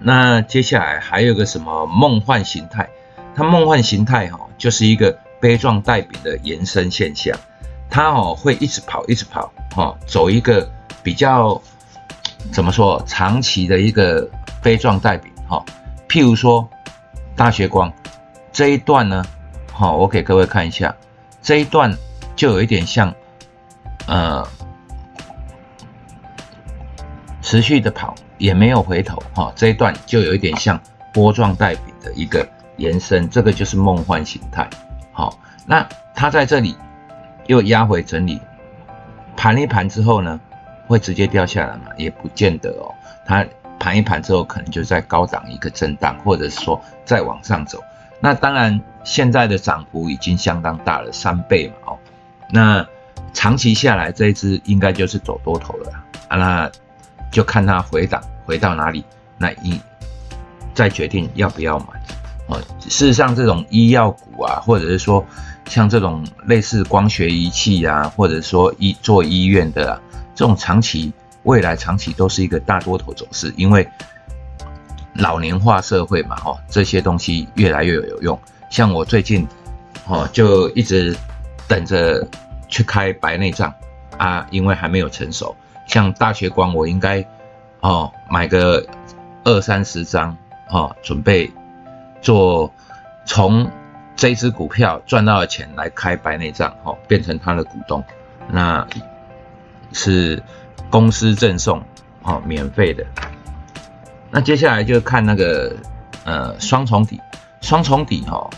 那接下来还有个什么梦幻形态？它梦幻形态哈，就是一个杯状带柄的延伸现象，它哦会一直跑，一直跑，哈，走一个比较怎么说长期的一个杯状带柄，哈，譬如说大学光这一段呢，好，我给各位看一下，这一段就有一点像，呃，持续的跑。也没有回头哈，这一段就有一点像波状带柄的一个延伸，这个就是梦幻形态。好，那它在这里又压回整理，盘一盘之后呢，会直接掉下来吗？也不见得哦。它盘一盘之后，可能就在高档一个震荡，或者是说再往上走。那当然，现在的涨幅已经相当大了，三倍嘛哦。那长期下来，这一只应该就是走多头了啊。那就看它回档回到哪里，那一再决定要不要买。哦，事实上这种医药股啊，或者是说像这种类似光学仪器啊，或者说医做医院的啊，这种长期未来长期都是一个大多头走势，因为老年化社会嘛，哦，这些东西越来越有用。像我最近哦，就一直等着去开白内障啊，因为还没有成熟。像大学光，我应该哦买个二三十张哦，准备做从这支股票赚到的钱来开白内障哦，变成他的股东，那是公司赠送哦，免费的。那接下来就看那个呃双重底，双重底哈，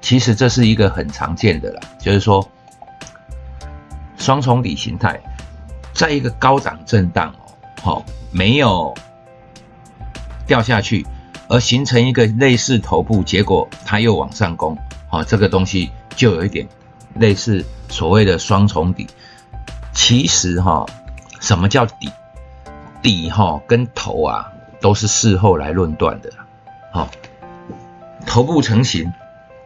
其实这是一个很常见的啦，就是说双重底形态。在一个高档震荡哦，好，没有掉下去，而形成一个类似头部，结果它又往上攻，好，这个东西就有一点类似所谓的双重底。其实哈，什么叫底？底哈跟头啊都是事后来论断的，好，头部成型，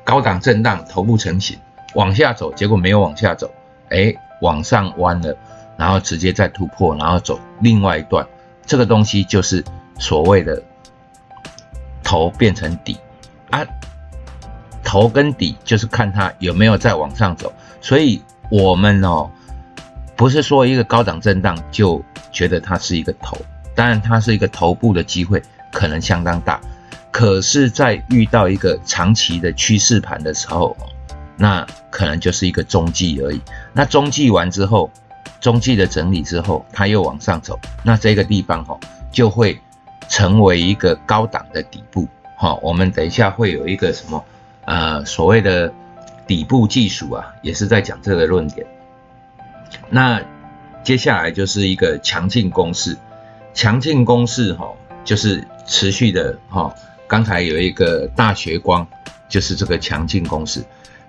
高档震荡，头部成型，往下走，结果没有往下走，哎，往上弯了。然后直接再突破，然后走另外一段，这个东西就是所谓的头变成底啊，头跟底就是看它有没有再往上走。所以我们哦，不是说一个高档震荡就觉得它是一个头，当然它是一个头部的机会可能相当大，可是，在遇到一个长期的趋势盘的时候，那可能就是一个中继而已。那中继完之后。中继的整理之后，它又往上走，那这个地方哈就会成为一个高档的底部哈。我们等一下会有一个什么呃所谓的底部技术啊，也是在讲这个论点。那接下来就是一个强劲攻势，强劲攻势哈就是持续的哈。刚才有一个大学光，就是这个强劲攻势，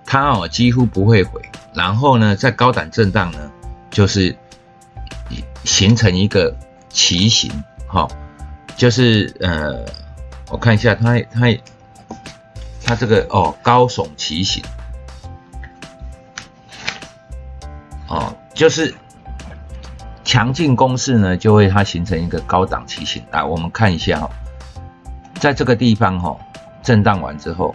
它哦几乎不会回，然后呢在高档震荡呢。就是形成一个旗形，哈，就是呃，我看一下它它它这个哦高耸旗形，哦，就是强劲攻势呢，就会它形成一个高档旗形啊。我们看一下哈，在这个地方哈，震荡完之后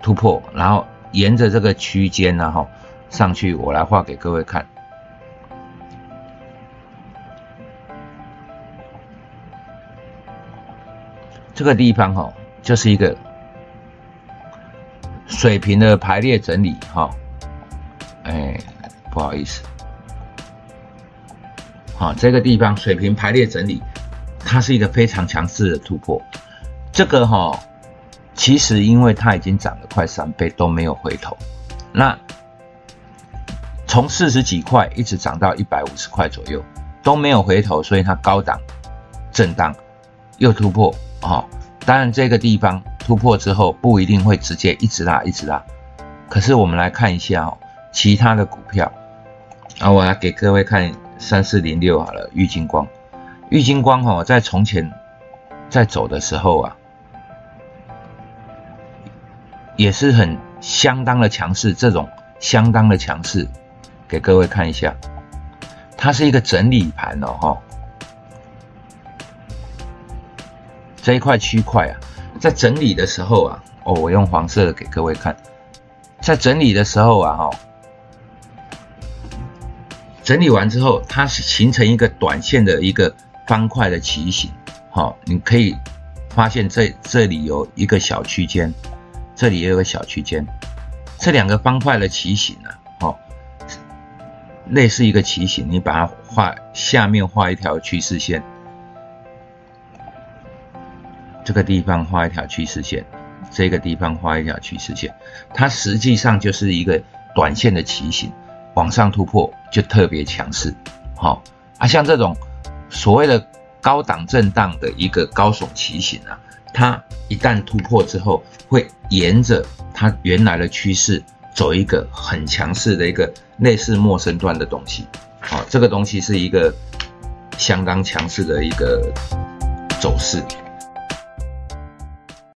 突破，然后沿着这个区间呢哈上去，我来画给各位看。这个地方哈，就是一个水平的排列整理哈，哎，不好意思，好，这个地方水平排列整理，它是一个非常强势的突破。这个哈，其实因为它已经涨了快三倍都没有回头，那从四十几块一直涨到一百五十块左右都没有回头，所以它高档震荡又突破。哦，当然这个地方突破之后不一定会直接一直拉一直拉，可是我们来看一下哦，其他的股票，啊，我来给各位看三四零六好了，玉金光，玉金光哦，在从前在走的时候啊，也是很相当的强势，这种相当的强势，给各位看一下，它是一个整理盘哦，哈。这一块区块啊，在整理的时候啊，哦，我用黄色的给各位看，在整理的时候啊，哈，整理完之后，它是形成一个短线的一个方块的旗形，好，你可以发现这这里有一个小区间，这里也有个小区间，这两个方块的旗形啊，好，类似一个旗形，你把它画下面画一条趋势线。这个地方画一条趋势线，这个地方画一条趋势线，它实际上就是一个短线的旗形，往上突破就特别强势。好啊，像这种所谓的高档震荡的一个高耸旗形啊，它一旦突破之后，会沿着它原来的趋势走一个很强势的一个类似陌生段的东西。好，这个东西是一个相当强势的一个走势。